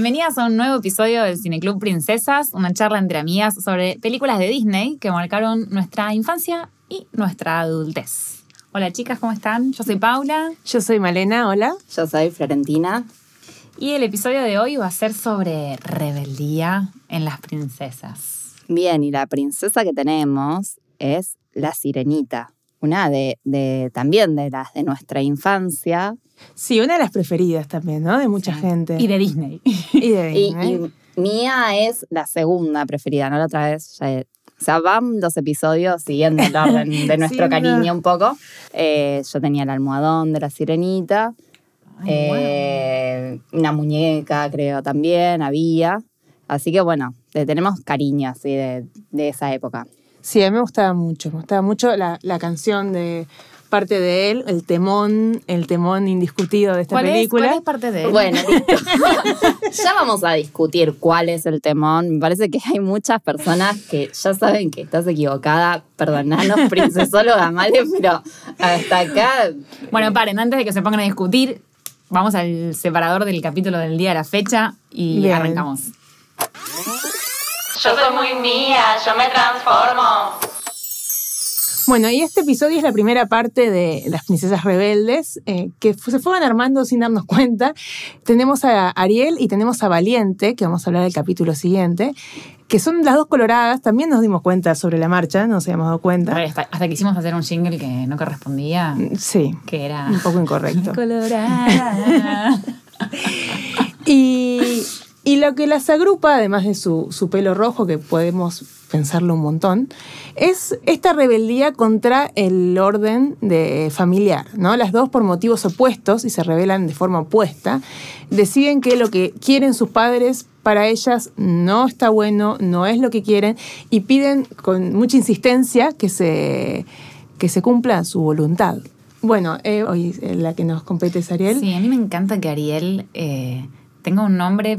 Bienvenidas a un nuevo episodio del Cineclub Princesas, una charla entre amigas sobre películas de Disney que marcaron nuestra infancia y nuestra adultez. Hola chicas, ¿cómo están? Yo soy Paula. Yo soy Malena, hola. Yo soy Florentina. Y el episodio de hoy va a ser sobre rebeldía en las princesas. Bien, y la princesa que tenemos es la sirenita. Una de, de también de las de nuestra infancia. Sí, una de las preferidas también, ¿no? De mucha gente. Y de Disney. Y de Disney. y mía es la segunda preferida, ¿no? La otra vez ya- o sea, van los episodios siguiendo el orden de nuestro Sí, cariño no. un poco. Eh, yo tenía el almohadón de la sirenita. Ay, Eh, Una muñeca, creo, también había. Así que bueno, le tenemos cariño así de, de esa época. Sí, a mí me gustaba mucho. Me gustaba mucho la, la canción de parte de él, el temón, el temón indiscutido de esta ¿Cuál, es, película. cuál es parte de él? Bueno, ya vamos a discutir cuál es el temón. Me parece que hay muchas personas que ya saben que estás equivocada. Perdonanos, princesóloga Male, pero hasta acá. Bueno, paren, antes de que se pongan a discutir, vamos al separador del capítulo del día de la fecha y Bien. arrancamos. Yo soy muy mía, yo me transformo. Bueno, y este episodio es la primera parte de Las Princesas Rebeldes, eh, que se fueron armando sin darnos cuenta. Tenemos a Ariel y tenemos a Valiente, que vamos a hablar del capítulo siguiente, que son las dos coloradas. También nos dimos cuenta sobre la marcha, no nos habíamos dado cuenta. Hasta, hasta quisimos hacer un jingle que no correspondía, Sí, que era... un poco incorrecto. Colorada. Lo que las agrupa, además de su, su pelo rojo, que podemos pensarlo un montón, es esta rebeldía contra el orden de familiar. ¿no? Las dos, por motivos opuestos y se rebelan de forma opuesta, deciden que lo que quieren sus padres para ellas no está bueno, no es lo que quieren, y piden con mucha insistencia que se, que se cumpla su voluntad. Bueno, eh, hoy eh, la que nos compete es Ariel. Sí, a mí me encanta que Ariel eh, tenga un nombre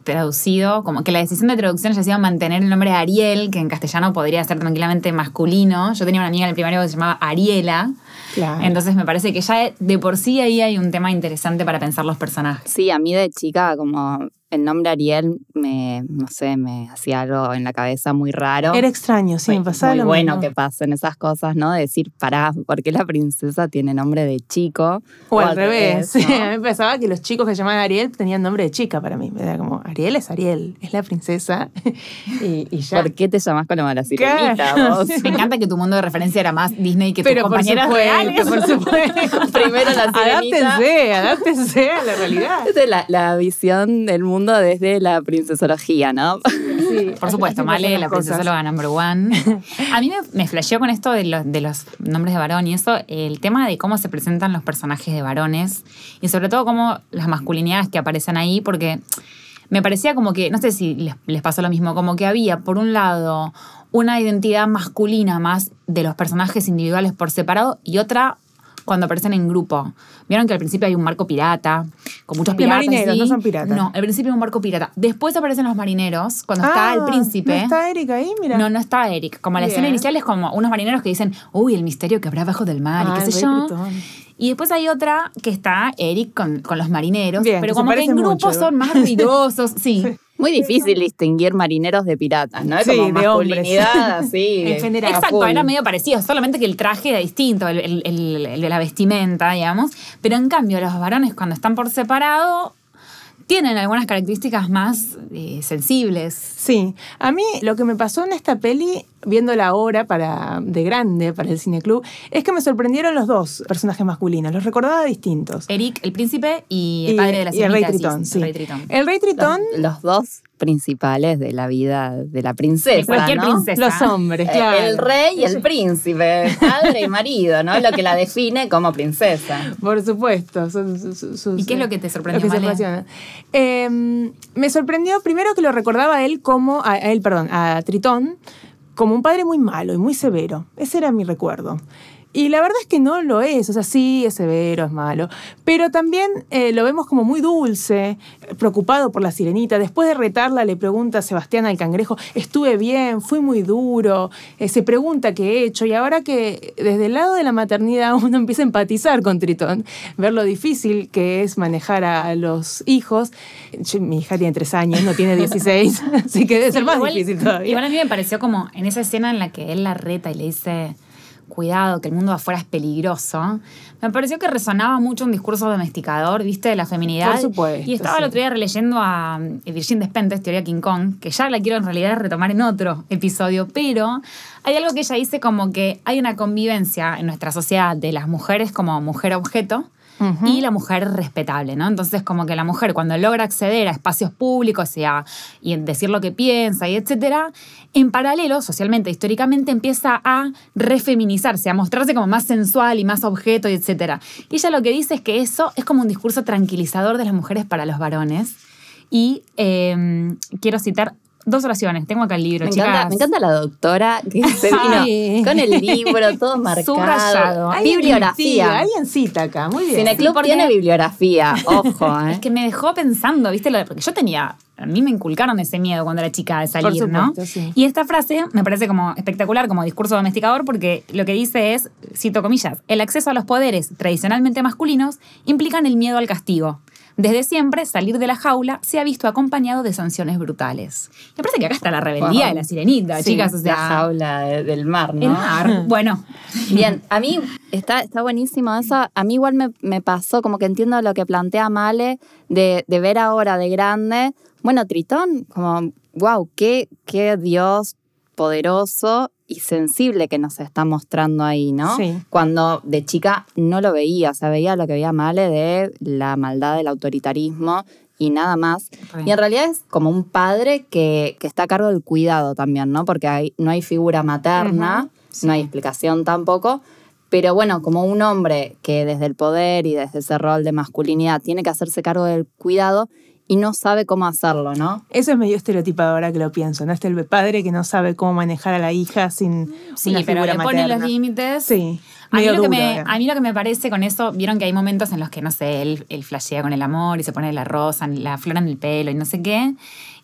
traducido, como que la decisión de traducción haya sido mantener el nombre de Ariel, que en castellano podría ser tranquilamente masculino. Yo tenía una amiga en el primario que se llamaba Ariela. Claro. Entonces me parece que ya de por sí ahí hay un tema interesante para pensar los personajes. Sí, a mí de chica, como el nombre Ariel me, no sé, me hacía algo en la cabeza muy raro. Era extraño, sí, me pasaba muy lo bueno mismo. que pasen esas cosas, ¿no? De decir, pará, ¿por qué la princesa tiene nombre de chico? O al revés. ¿no? Sí, a mí me pensaba que los chicos que llamaban Ariel tenían nombre de chica para mí. Era como, Ariel es Ariel, es la princesa. y, y ya. ¿Por qué te llamas como la sirenita vos? Me encanta que tu mundo de referencia era más Disney que tus Pero por compañeras reales. supuesto, por supuesto. Primero la sirenita. Adáptense, adáptense a la realidad. La, la visión del mundo desde la princesología, ¿no? Sí, Por supuesto, Male, la princesóloga number one. A mí me, me flasheó con esto de los, de los nombres de varón y eso, el tema de cómo se presentan los personajes de varones y sobre todo cómo las masculinidades que aparecen ahí, porque me parecía como que, no sé si les, les pasó lo mismo, como que había, por un lado, una identidad masculina más de los personajes individuales por separado y otra cuando aparecen en grupo. Vieron que al principio hay un barco pirata, con muchos piratas. marineros, ¿sí? no son piratas. No, al principio hay un barco pirata. Después aparecen los marineros, cuando está el Ah, príncipe. ¿No está Erika ahí? Mira. No, no está Eric. Como la Bien. escena inicial es como unos marineros que dicen, uy, el misterio que habrá abajo del mar Ah, y el qué sé yo. Y después hay otra que está Eric con, con los marineros, Bien, pero como que en grupos son más ruidosos, sí. Muy difícil distinguir marineros de piratas, ¿no? Es Sí, como masculinidad, así. En general. Exacto, era medio parecido, solamente que el traje era distinto, el, el- el- el de la vestimenta, digamos. Pero en cambio, los varones cuando están por separado tienen algunas características más eh, sensibles. Sí, a mí lo que me pasó en esta peli, viéndola ahora para, de grande para el cineclub, es que me sorprendieron los dos personajes masculinos, los recordaba distintos. Eric, el príncipe, y el padre de la y el rey Tritón, sí, sí. el rey Tritón. El rey Tritón, Los, los dos principales de la vida de la princesa. De cualquier ¿no? princesa. los hombres, Eh, claro. El rey y el príncipe, padre y marido, ¿no? Lo que la define como princesa. Por supuesto. su- su- ¿Y qué es lo que te sorprendió, lo que se. Eh, me sorprendió primero que lo recordaba a él como, a, a él, perdón, a Tritón, como un padre muy malo y muy severo. Ese era mi recuerdo. Y la verdad es que no lo es, o sea, sí es severo, es malo, pero también eh, lo vemos como muy dulce, preocupado por la sirenita. Después de retarla le pregunta a Sebastián al cangrejo, estuve bien, fui muy duro, eh, se pregunta qué he hecho y ahora que desde el lado de la maternidad uno empieza a empatizar con Tritón, ver lo difícil que es manejar a los hijos. Yo- mi hija tiene tres años, no tiene 16, así que debe ser más Igual- difícil todavía. Igual a mí me pareció como en esa escena en la que él la reta y le dice, cuidado, que el mundo de afuera es peligroso, me pareció que resonaba mucho un discurso domesticador, viste, de la feminidad. Por supuesto, Y estaba el otro día releyendo a eh, Virgin Despentes, Teoría King Kong, que ya la quiero en realidad retomar en otro episodio, pero hay algo que ella dice como que hay una convivencia en nuestra sociedad de las mujeres como mujer objeto, Y la mujer respetable, ¿no? Entonces, como que la mujer cuando logra acceder a espacios públicos y, a, y decir lo que piensa y etcétera, en paralelo, socialmente, históricamente, empieza a refeminizarse, a mostrarse como más sensual y más objeto y etcétera. Y ella lo que dice es que eso es como un discurso tranquilizador de las mujeres para los varones. Y eh, quiero citar dos oraciones. Tengo acá el libro, Me chicas. encanta, me encanta la doctora que se vino con el libro todo marcado. Subrayado. Bibliografía. Alguien cita acá, muy bien. Cineclub Sí, porque- tiene bibliografía, ojo, ¿eh? Es que me dejó pensando, ¿viste? Lo- Porque yo tenía, a mí me inculcaron ese miedo cuando era chica de salir, ¿no? supuesto, sí. Y esta frase me parece como espectacular como discurso domesticador porque lo que dice es, cito comillas, el acceso a los poderes tradicionalmente masculinos implican el miedo al castigo. Desde siempre, salir de la jaula se ha visto acompañado de sanciones brutales. Me parece que acá está la rebeldía Wow. de la sirenita, Sí, chicas. O sea, la jaula de- del mar, ¿no? el mar. Bueno, Bien, a mí está, está buenísimo eso. A mí igual me, me pasó, como que entiendo lo que plantea Male, de, de ver ahora de grande. Bueno, Tritón, como, wow, qué, qué Dios poderoso y sensible que nos está mostrando ahí, ¿no? Sí. Cuando de chica no lo veía, o sea, veía lo que veía Male de la maldad del autoritarismo y nada más. Y en realidad es como un padre que, que está a cargo del cuidado también, ¿no? Porque hay, no hay figura materna, no hay explicación tampoco. Pero bueno, como un hombre que desde el poder y desde ese rol de masculinidad tiene que hacerse cargo del cuidado y no sabe cómo hacerlo, ¿no? Eso es medio estereotipado ahora que lo pienso, ¿no? Este el padre que no sabe cómo manejar a la hija sin sí, una pero figura le pone materna. los límites. Sí, A mí, lo que me, eh. a mí lo que me parece con eso, vieron que hay momentos en los que, no sé, él, él flashea con el amor y se pone la rosa, la flor en el pelo y no sé qué.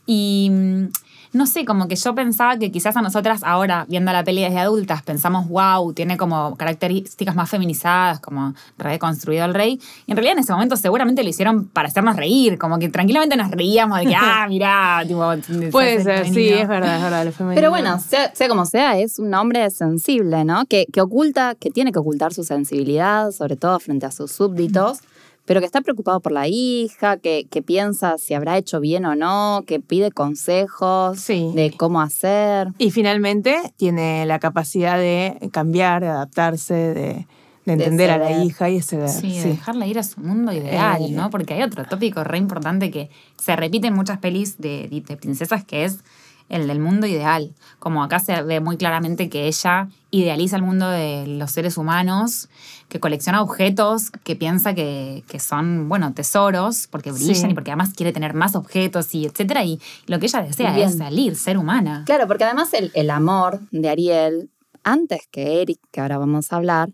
Y mm, no sé, como que yo pensaba que quizás a nosotras ahora, viendo la peli desde adultas, pensamos, wow, tiene como características más feminizadas, como reconstruido el rey. Y en realidad en ese momento seguramente lo hicieron para hacernos reír, como que tranquilamente nos reíamos de que, ah, mirá, tipo, Puede ser, sí, es verdad, es verdad. lo femenino. Pero bueno, sea, sea como sea, es un hombre sensible, ¿no? Que, que oculta, que tiene que ocultar su sensibilidad, sobre todo frente a sus súbditos, pero que está preocupado por la hija, que, que piensa si habrá hecho bien o no, que pide consejos Sí. de cómo hacer. Y finalmente tiene la capacidad de cambiar, de adaptarse, de, de entender a la hija y ceder. Sí, de sí. dejarla ir a su mundo ideal, Eh. ¿no? Porque hay otro tópico re importante que se repite en muchas pelis de, de princesas, que es el del mundo ideal. Como acá se ve muy claramente que ella idealiza el mundo de los seres humanos, que colecciona objetos, que piensa que, que son, bueno, tesoros, porque brillan Sí. y porque además quiere tener más objetos y etcétera. Y lo que ella desea es salir, ser humana. Claro, porque además el, el amor de Ariel, antes que Eric, que ahora vamos a hablar,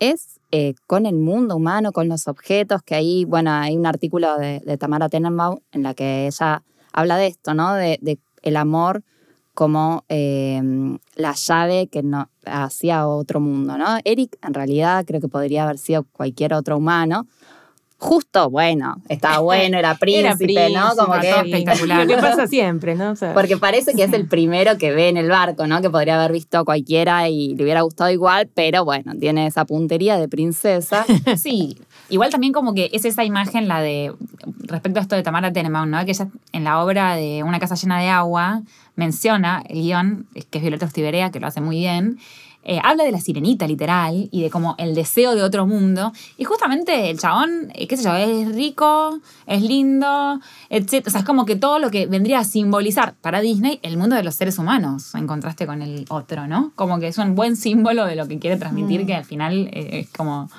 es eh, con el mundo humano, con los objetos, que ahí, bueno, hay un artículo de, de Tamara Tenenbaum en la que ella habla de esto, ¿no? De, de el amor como eh, la llave que no, hacia otro mundo, ¿no? Eric en realidad creo que podría haber sido cualquier otro humano. Justo, bueno, estaba bueno, era príncipe, ¿no? Como que espectacular. Lo que pasa siempre, ¿no? O sea, porque parece que es el primero que ve en el barco, ¿no? Que podría haber visto a cualquiera y le hubiera gustado igual, pero bueno, tiene esa puntería de princesa. Sí, igual también como que es esa imagen la de, respecto a esto de Tamara Tenenbaum, ¿no? Que ella en la obra de Una casa llena de agua menciona el guion, que es Violeta Ostiberea, que lo hace muy bien, eh, habla de la sirenita literal y de como el deseo de otro mundo. Y justamente el chabón, eh, qué sé yo, es rico, es lindo, etc. O sea, es como que todo lo que vendría a simbolizar para Disney el mundo de los seres humanos, en contraste con el otro, ¿no? Como que es un buen símbolo de lo que quiere transmitir, que al final eh, es como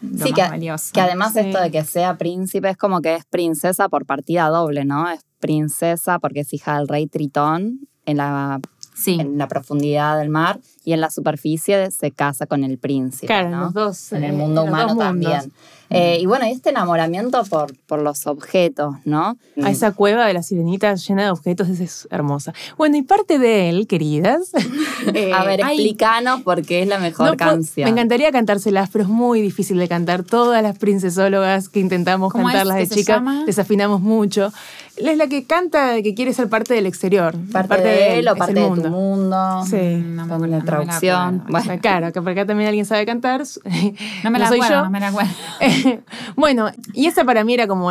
lo sí, más que, valioso. que además Sí. esto de que sea príncipe es como que es princesa por partida doble, ¿no? Es princesa porque es hija del rey Tritón en la, Sí. en la profundidad del mar y en la superficie se casa con el príncipe. Claro, los dos, En el eh, mundo en humano también. Eh, y bueno, y este enamoramiento por, por los objetos, ¿no? A esa cueva de la sirenita llena de objetos esa es hermosa. Bueno, y parte de él, queridas. eh, A ver, explícanos por qué es la mejor no canción. Me encantaría cantárselas, pero es muy difícil de cantar. Todas las princesólogas que intentamos ¿Cómo es cantarlas que de se chica, llama? desafinamos mucho. Es la que canta que quiere ser parte del exterior. parte, de él o parte el de mundo. tu mundo. Sí. No me- Pongo no la me traducción. Bueno. Ah, Claro, que por acá también alguien sabe cantar. No me la soy acuerdo, yo. no me la acuerdo. bueno, y esa para mí era como.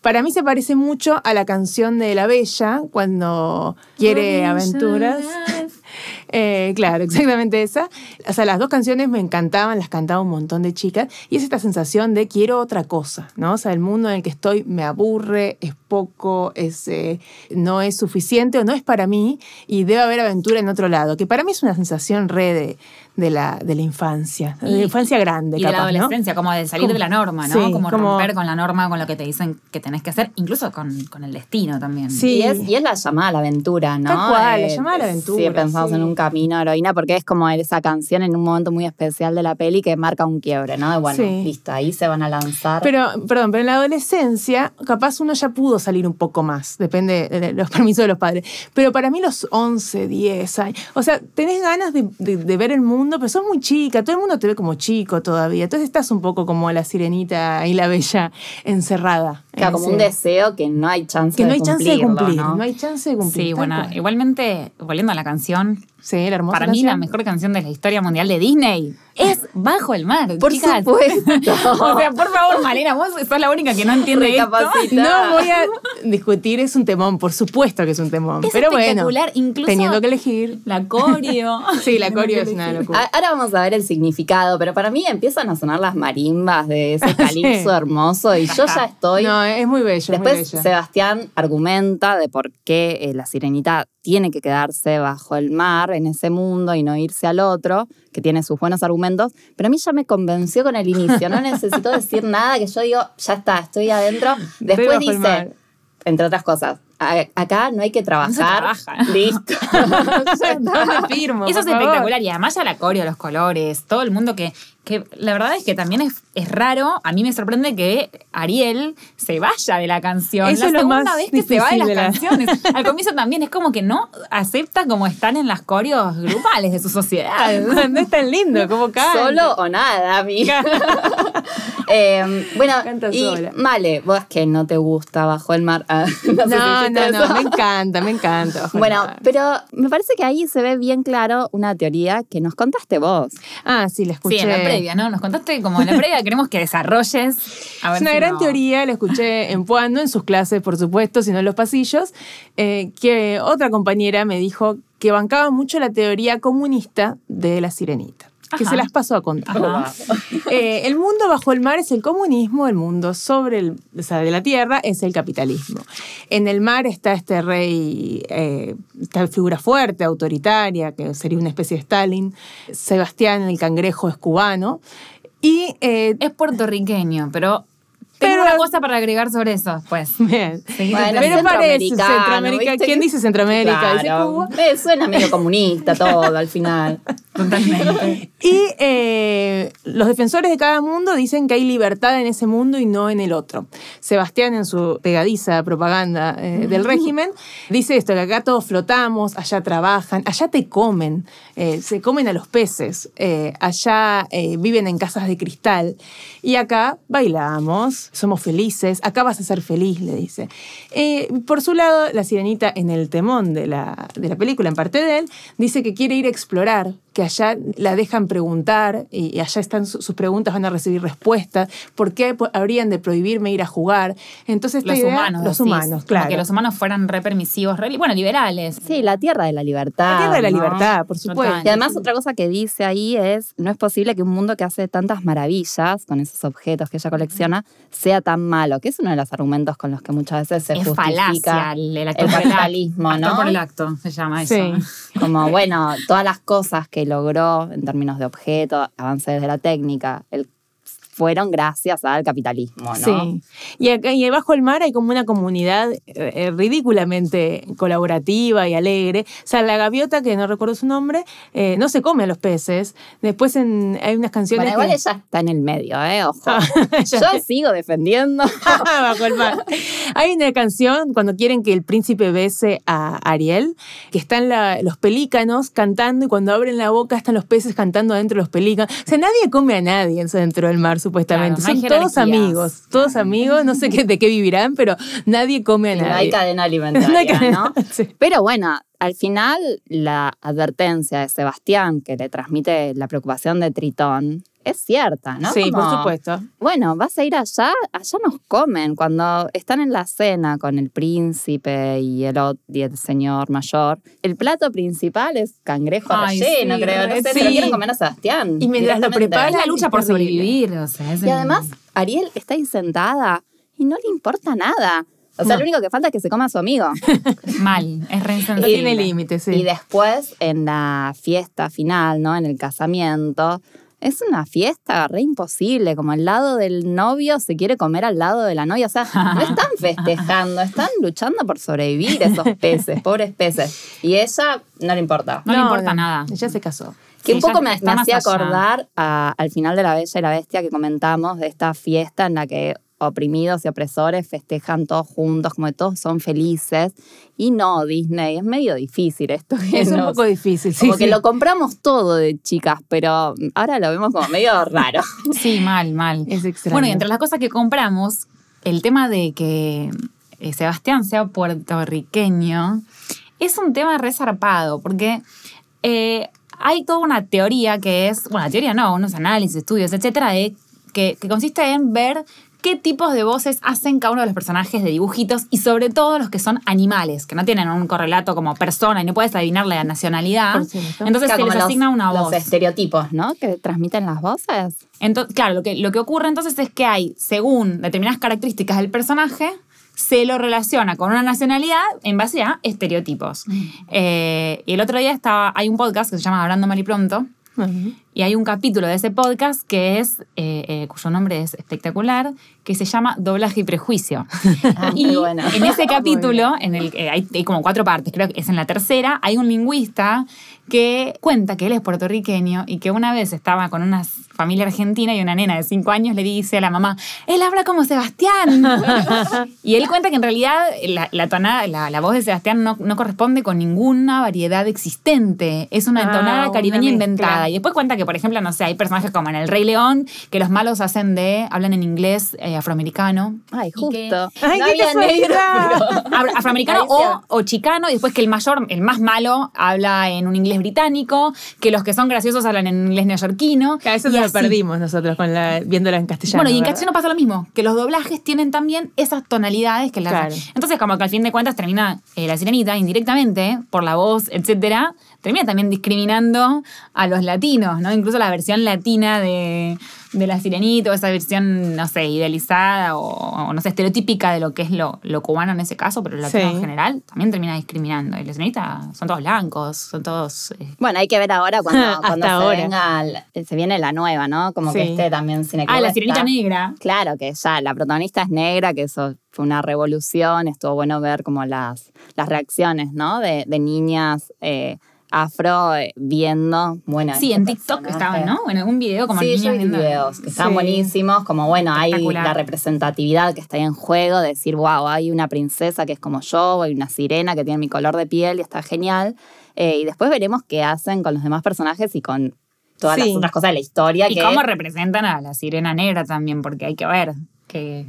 Para mí se parece mucho a la canción de La Bella, cuando quiere aventuras. Eh, claro, exactamente esa. O sea, las dos canciones me encantaban, las cantaba un montón de chicas. Y es esta sensación de quiero otra cosa, ¿no? O sea, el mundo en el que estoy me aburre, es poco, es, eh, no es suficiente o no es para mí y debe haber aventura en otro lado. Que para mí es una sensación re de, de la, de la infancia, de la infancia grande, Y de la adolescencia, como de salir Como- de la norma, ¿no? sí, como, como- romper con la norma, con lo que te dicen que tenés que hacer, incluso con, con el destino también. Sí. Y es, y es la llamada a la aventura, ¿no? Tal cual, la llamada a la Sí, aventura, pensamos sí. en un camino heroína, porque es como esa canción en un momento muy especial de la peli que marca un quiebre, ¿no? De bueno, Sí. listo, ahí se van a lanzar. Pero, perdón, pero en la adolescencia, capaz uno ya pudo salir un poco más, depende de los permisos de los padres. Pero para mí los 11, 10 años, o sea, tenés ganas de, de- de ver el mundo, pero sos muy chica, todo el mundo te ve como chico todavía. Entonces estás un poco como la sirenita y la bella encerrada. en Claro, como ese- un deseo que no hay chance Que no de hay chance de cumplir, ¿no? ¿no? hay chance de cumplir. Sí, bueno, cual. igualmente, volviendo a la canción, Sí, la hermosa para mí la mejor canción de la historia mundial de Disney es Bajo el Mar. Por chicas. supuesto. o sea, por favor, Malena, vos sos la única que no entiende esto. No voy a discutir, es un temón, por supuesto que es un temón. Es pero bueno, espectacular, incluso- teniendo que elegir. La coreo. Sí, la coreo es una locura. Ahora vamos a ver el significado, pero para mí empiezan a sonar las marimbas de ese calipso hermoso y yo ya estoy. No, es muy bello, muy Después bello. Sebastián argumenta de por qué eh, la sirenita tiene que quedarse bajo el mar en ese mundo y no irse al otro, que tiene sus buenos argumentos, pero a mí ya me convenció con el inicio, no necesito decir nada, que yo digo, ya está, estoy adentro. Después dice, entre otras cosas, "A- acá no hay que trabajar. trabaja. Listo. Está, me firmo, Eso es favor. espectacular. Y además ya la coreo, los colores, todo el mundo que, que la verdad es que también es, es raro. A mí me sorprende que Ariel se vaya de la canción. Eso la es lo segunda más vez que se va de las de la- canciones. Al comienzo también es como que no acepta como están en las coreos grupales de su sociedad. No es tan lindo como canta. Solo o nada, amiga. Eh, bueno, y. Male, vos que no te gusta Bajo el Mar. Ah, no, No, no, me encanta, me encanta. Bajo Bueno, pero me parece que ahí se ve bien claro una teoría que nos contaste vos. Ah, sí, la escuché. Sí, previa, ¿no? Nos contaste como en la previa, queremos que desarrolles. A ver Es una si gran no- teoría, la escuché en Puan, no en sus clases, por supuesto, sino en los pasillos, eh, que otra compañera me dijo que bancaba mucho la teoría comunista de la sirenita. Que Ajá. se las paso a contar. Eh, el mundo bajo el mar es el comunismo, el mundo sobre el, o sea, de la tierra es el capitalismo. En el mar está este rey, eh, esta figura fuerte, autoritaria, que sería una especie de Stalin. Sebastián el cangrejo es cubano. Y eh, Es puertorriqueño, pero tengo Pero- una cosa para agregar sobre eso después. Bien. Bueno, Pero parece centroamericano, Centroamérica. ¿Quién dice Centroamérica? Dice. Cuba. Me suena medio comunista todo al final. Totalmente. Y eh, los defensores de cada mundo dicen que hay libertad en ese mundo y no en el otro. Sebastián, en su pegadiza propaganda eh, del régimen, dice esto: que acá todos flotamos, allá trabajan, allá te comen, eh, se comen a los peces, allá viven en casas de cristal y acá bailamos, somos felices, acá vas a ser feliz, le dice. Por su lado, la sirenita, en el temón de la, de la película, en parte de él, dice que quiere ir a explorar, que allá la dejan preguntar y, y allá están su- sus preguntas, van a recibir respuestas. ¿Por qué habrían de prohibirme ir a jugar? Entonces, esta Los idea- humanos. Los decís, humanos, como claro. que los humanos fueran re permisivos, re- bueno, liberales. Sí, la tierra de la libertad. La tierra de la ¿no? libertad, por Total. supuesto. Y además otra cosa que dice ahí es, no es posible que un mundo que hace tantas maravillas con esos objetos que ella colecciona sea tan malo, que es uno de los argumentos con los que muchas veces se es justifica falacia el, capitalismo, ¿no? por el acto, se llama eso. Como, bueno, todas las cosas que logró en términos de objetos, avance desde la técnica, el fueron gracias al capitalismo, ¿no? Sí. Y, acá, y bajo el mar hay como una comunidad eh, eh, ridículamente colaborativa y alegre. O sea, la gaviota, que no recuerdo su nombre, eh, no se come a los peces. Después en- hay unas canciones. Bueno, igual que- ella está en el medio, ¿eh? Ojo. Ah, Yo sigo defendiendo. bajo el mar. Hay una canción cuando quieren que el príncipe bese a Ariel, que están la- los pelícanos cantando y cuando abren la boca están los peces cantando adentro de los pelícanos. O sea, nadie come a nadie dentro del mar, supuestamente. Claro, no hay Son todos amigos, todos amigos, no sé qué, de qué vivirán, pero nadie come a Y no hay nadie. cadena alimentaria, ¿no? Sí. Pero bueno, al final la advertencia de Sebastián que le transmite la preocupación de Tritón es cierta, ¿no? Sí, por supuesto. Bueno, vas a ir allá, allá nos comen. Cuando están en la cena con el príncipe y el, ot- y el señor mayor, el plato principal es cangrejo Ay, relleno, sí, creo. No sé, sí. se lo quieren comer a Sebastián. Y mientras lo Es la lucha por sobrevivir. O sea, es Y el- además, Ariel está ahí sentada y no le importa nada. O sea, No. lo único que falta es que se coma a su amigo. Mal, es re No tiene límites, sí. Y después, en la fiesta final, ¿no? En el casamiento, es una fiesta re imposible. Como al lado del novio se quiere comer al lado de la novia. O sea, no están festejando, están luchando por sobrevivir esos peces, pobres peces. Y ella no le importa. No le importa nada. Ella se casó. Que Sí, un poco me, me hacía acordar a- al final de La Bella y la Bestia que comentamos, de esta fiesta en la que oprimidos y opresores festejan todos juntos, como que todos son felices. Y no, Disney, es medio difícil esto. que Es un poco difícil, sí. como que sí. lo compramos todo de chicas, pero ahora lo vemos como medio raro. Sí, mal, mal. Es extraño. Bueno, y entre las cosas que compramos, el tema de que eh, Sebastián sea puertorriqueño es un tema resarpado, porque eh, hay toda una teoría que es, bueno, teoría no, unos análisis, estudios, etcétera, de, que, que consiste en ver qué tipos de voces hacen cada uno de los personajes de dibujitos y sobre todo los que son animales, que no tienen un correlato como persona y no puedes adivinar la nacionalidad. Entonces Claro, se les los- asigna una Los voz. estereotipos, ¿no? Que transmiten las voces. Entonces, claro, lo que, lo que ocurre entonces es que hay, según determinadas características del personaje, se lo relaciona con una nacionalidad en base a estereotipos. Eh, y el otro día estaba, hay un podcast que se llama Hablando Mal y Pronto. Y hay un capítulo de ese podcast que es, eh, eh, cuyo nombre es espectacular, que se llama Doblaje y Prejuicio. Ah, Y bueno. en ese capítulo, en el que hay, hay como cuatro partes, creo que es en la tercera, hay un lingüista que cuenta que él es puertorriqueño y que una vez estaba con una familia argentina y una nena de cinco años le dice a la mamá, él habla como Sebastián. y él cuenta que en realidad la, la tonada, la, la voz de Sebastián no, no corresponde con ninguna variedad existente. Es una Ah, tonada una caribeña inventada. Y después cuenta que, por ejemplo, no sé, hay personajes como en El Rey León que los malos hacen de, hablan en inglés eh, afroamericano. Ay, Y que- justo. Ay, no qué había negro, pero- Afro- afroamericano o, o chicano, y después que el mayor, el más malo, habla en un inglés británico, que los que son graciosos hablan en inglés neoyorquino. Que a veces lo perdimos nosotros con la, viéndola en castellano. Bueno, y en ¿verdad? castellano pasa lo mismo, que los doblajes tienen también esas tonalidades que las Claro. Entonces, como que al fin de cuentas termina eh, la sirenita indirectamente, por la voz, etcétera, termina también discriminando a los latinos, ¿no? Incluso la versión latina de, de la sirenita, o esa versión, no sé, idealizada o, o, no sé, estereotípica de lo que es lo, lo cubano en ese caso, pero el latino Sí. en general también termina discriminando. Y la sirenita son todos blancos, son todos. eh, Bueno, hay que ver ahora cuando, se, ahora. venga se viene la nueva, ¿no? Como que Sí. este también Cineclub Ah, la está- sirenita negra. Claro, que ya la protagonista es negra, que eso fue una revolución, estuvo bueno ver como las, las reacciones, ¿no? De, de niñas eh, afro eh, viendo, bueno. Sí, en TikTok estaban, ¿no? En algún video como sí, niños yo vi viendo- videos que están Sí. buenísimos, como bueno, hay la representatividad que está ahí en juego, de decir, wow, hay una princesa que es como yo, hay una sirena que tiene mi color de piel y está genial. Eh, y después veremos qué hacen con los demás personajes y con todas Sí. las otras cosas de la historia. Y que, cómo representan a la sirena negra también, porque hay que ver que,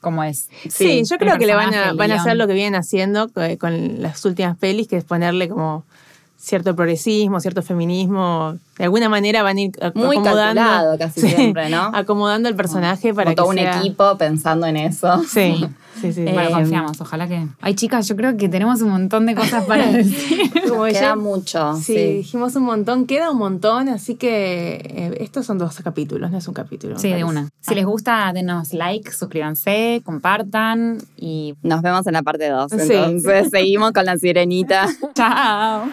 cómo es. Sí, yo creo que le van a, van a hacer lo que vienen haciendo eh, con las últimas pelis, que es ponerle como cierto progresismo, cierto feminismo. De alguna manera van a ir Muy acomodando. calculado casi siempre, ¿no? Acomodando el personaje para como todo que un sea- equipo pensando en eso. Sí, sí, sí. Bueno, Eh, confiamos, ojalá que. Ay, chicas, yo creo que tenemos un montón de cosas para decir. Como Queda ya- mucho. Sí, Sí. dijimos un montón, queda un montón, así que eh, estos son dos capítulos, no es un capítulo. Sí, de una. Si les gusta, denos like, suscríbanse, compartan y Nos vemos en la parte 2. Sí. Entonces seguimos con la sirenita. chao.